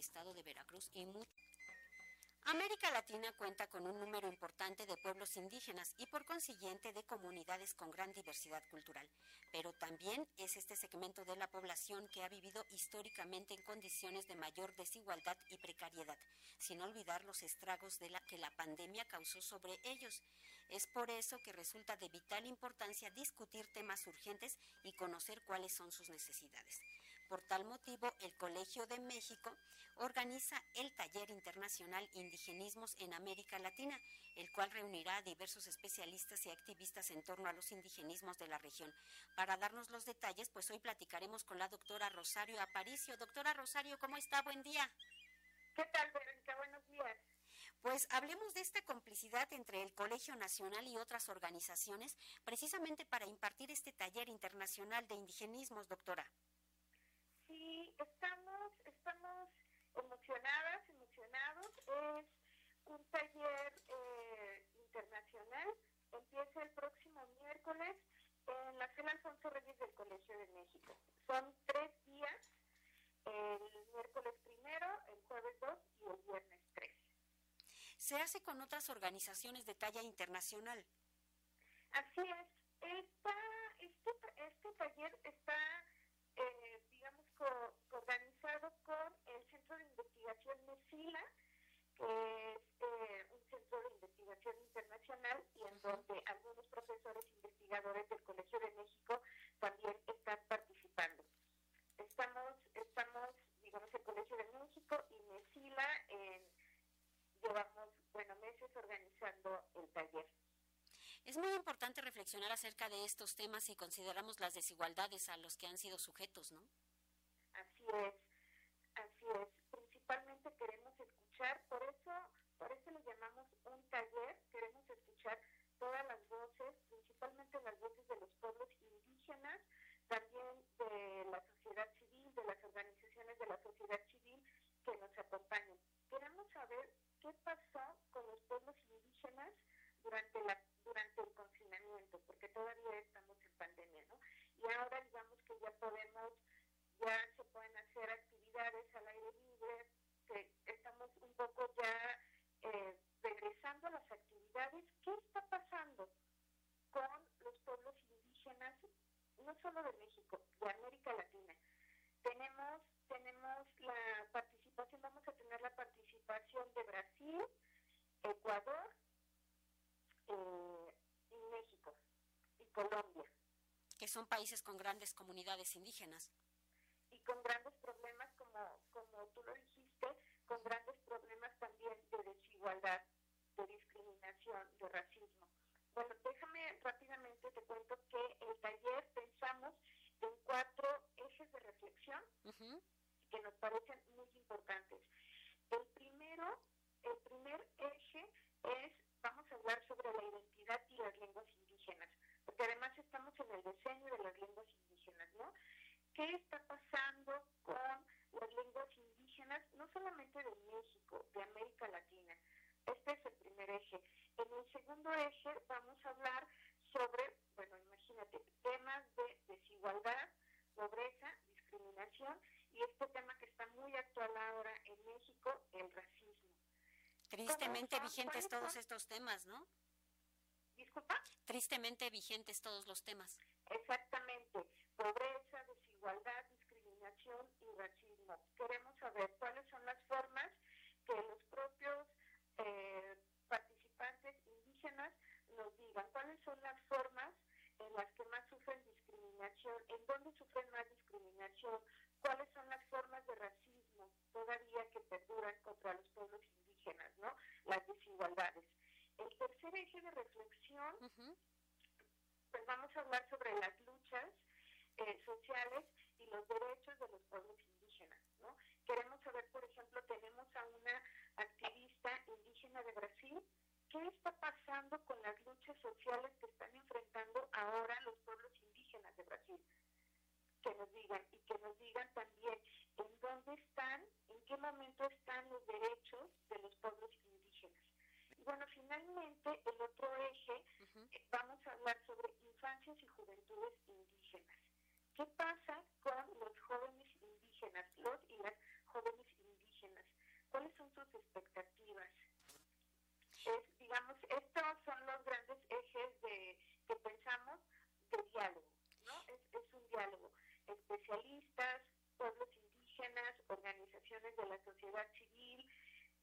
estado de Veracruz y mucho. América Latina cuenta con un número importante de pueblos indígenas y por consiguiente de comunidades con gran diversidad cultural, pero también es este segmento de la población que ha vivido históricamente en condiciones de mayor desigualdad y precariedad, sin olvidar los estragos que la pandemia causó sobre ellos. Es por eso que resulta de vital importancia discutir temas urgentes y conocer cuáles son sus necesidades. Por tal motivo, el Colegio de México organiza el Taller Internacional Indigenismos en América Latina, el cual reunirá a diversos especialistas y activistas en torno a los indigenismos de la región. Para darnos los detalles, pues hoy platicaremos con la doctora Rosario Aparicio. Doctora Rosario, ¿cómo está? Buen día. ¿Qué tal, Verónica? Buenos días. Pues hablemos de esta complicidad entre el Colegio Nacional y otras organizaciones, precisamente para impartir este taller internacional de indigenismos, doctora. Estamos, estamos emocionadas, emocionados. Es un taller eh, internacional. Empieza el próximo miércoles en la sala Alfonso Reyes del Colegio de México. Son tres días, el miércoles primero, el jueves 2 y el viernes 3. Se hace con otras organizaciones de talla internacional. Así es. Meses organizando el taller. Es muy importante reflexionar acerca de estos temas si consideramos las desigualdades a los que han sido sujetos, ¿no? Así es, así es. Principalmente queremos escuchar, por eso, por eso le llamamos un taller, queremos escuchar todas las voces, principalmente las voces de los pueblos indígenas, también de la sociedad civil, de las organizaciones de la sociedad civil que nos acompañan. Queremos saber qué pasó con los pueblos indígenas durante la durante el confinamiento, porque todavía estamos en pandemia, ¿no? Y ahora digamos que ya podemos ya se pueden hacer actividades al aire libre, que estamos un poco ya eh, regresando a las actividades. ¿Qué está pasando con los pueblos indígenas, no solo de México, de América Latina? Tenemos, tenemos la participación, vamos a tener la participación de Brasil, Ecuador eh, y México y Colombia. Que son países con grandes comunidades indígenas. y con grandes problemas, como, como tú lo dijiste, con grandes problemas también de desigualdad, de discriminación, de racismo. Bueno, déjame rápidamente, te cuento que el taller pensamos en cuatro ejes de reflexión que nos parecen muy importantes. El primero, el primer eje es, vamos a hablar sobre la identidad y las lenguas indígenas, porque en el diseño de las lenguas indígenas, ¿no? ¿Qué está pasando con las lenguas indígenas, no solamente de México, de América Latina? Este es el primer eje. En el segundo eje vamos a hablar sobre, bueno, imagínate, temas de desigualdad, pobreza, discriminación y este tema que está muy actual ahora en México, el racismo. Tristemente vigentes todos estos temas, ¿no? Disculpa. Tristemente vigentes todos los temas. Exactamente. Pobreza, desigualdad, discriminación y racismo. Queremos saber cuáles son las formas que los propios eh, participantes indígenas nos digan, cuáles son las formas en las que más sufren discriminación, en dónde sufren más discriminación, cuáles son las formas de racismo todavía que perduran contra los pueblos indígenas, ¿no? Las desigualdades. Eje de reflexión Ujú. pues vamos a hablar sobre las luchas eh, sociales y los derechos de los pueblos indígenas, ¿no? Queremos saber, por ejemplo, tenemos a una activista indígena de Brasil, ¿qué está pasando con las luchas sociales que están enfrentando ahora los pueblos indígenas de Brasil? Que nos digan y que nos digan también sociedad civil,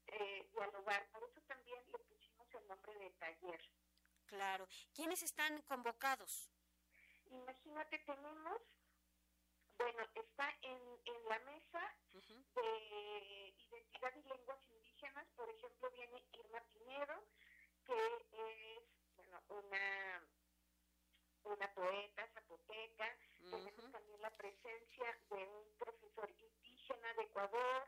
eh, dialogar. Por eso también le pusimos el nombre de taller. Claro. ¿Quiénes están convocados? Imagínate, tenemos, bueno, está en, en la mesa de identidad y lenguas indígenas, por ejemplo, viene Irma Pinedo, que es, bueno, una una poeta zapoteca, tenemos también la presencia de un profesor indígena de Ecuador,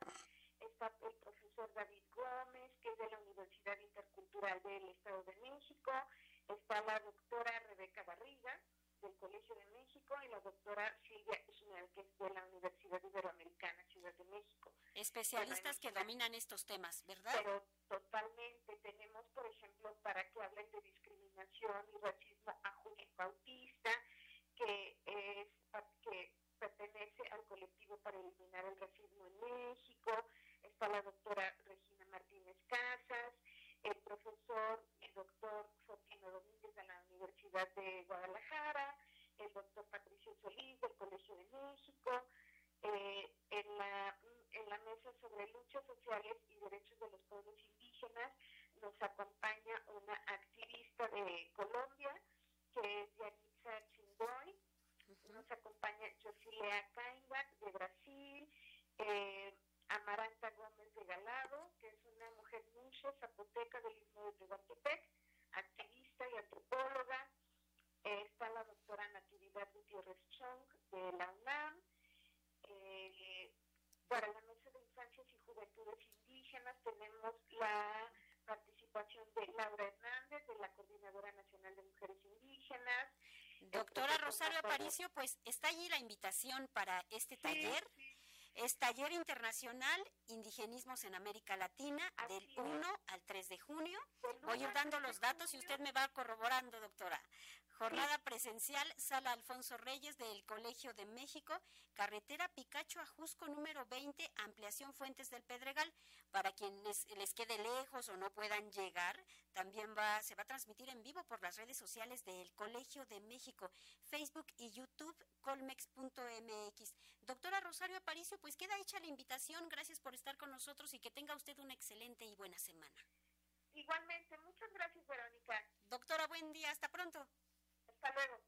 México. Especialistas que dominan estos temas, ¿verdad? Pero totalmente. Tenemos, por ejemplo, para que hablen de discriminación y racismo a Julián Bautista, que es que pertenece al colectivo para eliminar el racismo en México, está la doctora Regina Martínez Casas, el profesor, el doctor Fotino Domínguez de la Universidad de Guadalajara, el doctor Patricio Solís del Colegio de México, eh, sobre luchas sociales y derechos de los pueblos indígenas nos acompaña una activista de Colombia, que es Yanitza Chindoy, nos acompaña Josilea Cainga de Brasil, eh, Amaranta Gómez de Galado, que es una mujer mucho zapoteca del Istmo de Tehuantepec, activista y antropóloga. Eh, está la doctora Natividad Gutiérrez Chong de la UNAM. Eh, para la Mesa de Infancias y Juventudes Indígenas tenemos la participación de Laura Hernández, de la Coordinadora Nacional de Mujeres Indígenas. Doctora Rosario Aparicio, pues está allí la invitación para este taller. Es Taller Internacional Indigenismos en América Latina del 1 al 3 de junio. Voy a ir dando los datos y usted me va corroborando, doctora. Jornada presencial, Sala Alfonso Reyes del Colegio de México, carretera Picacho Ajusco número 20, ampliación Fuentes del Pedregal. Para quienes les quede lejos o no puedan llegar, también va, se va a transmitir en vivo por las redes sociales del Colegio de México, Facebook y YouTube, colmex.mx. Doctora Rosario Aparicio, pues queda hecha la invitación. Gracias por estar con nosotros y que tenga usted una excelente y buena semana. Igualmente, muchas gracias, Verónica. Doctora, buen día, hasta pronto. Hasta luego.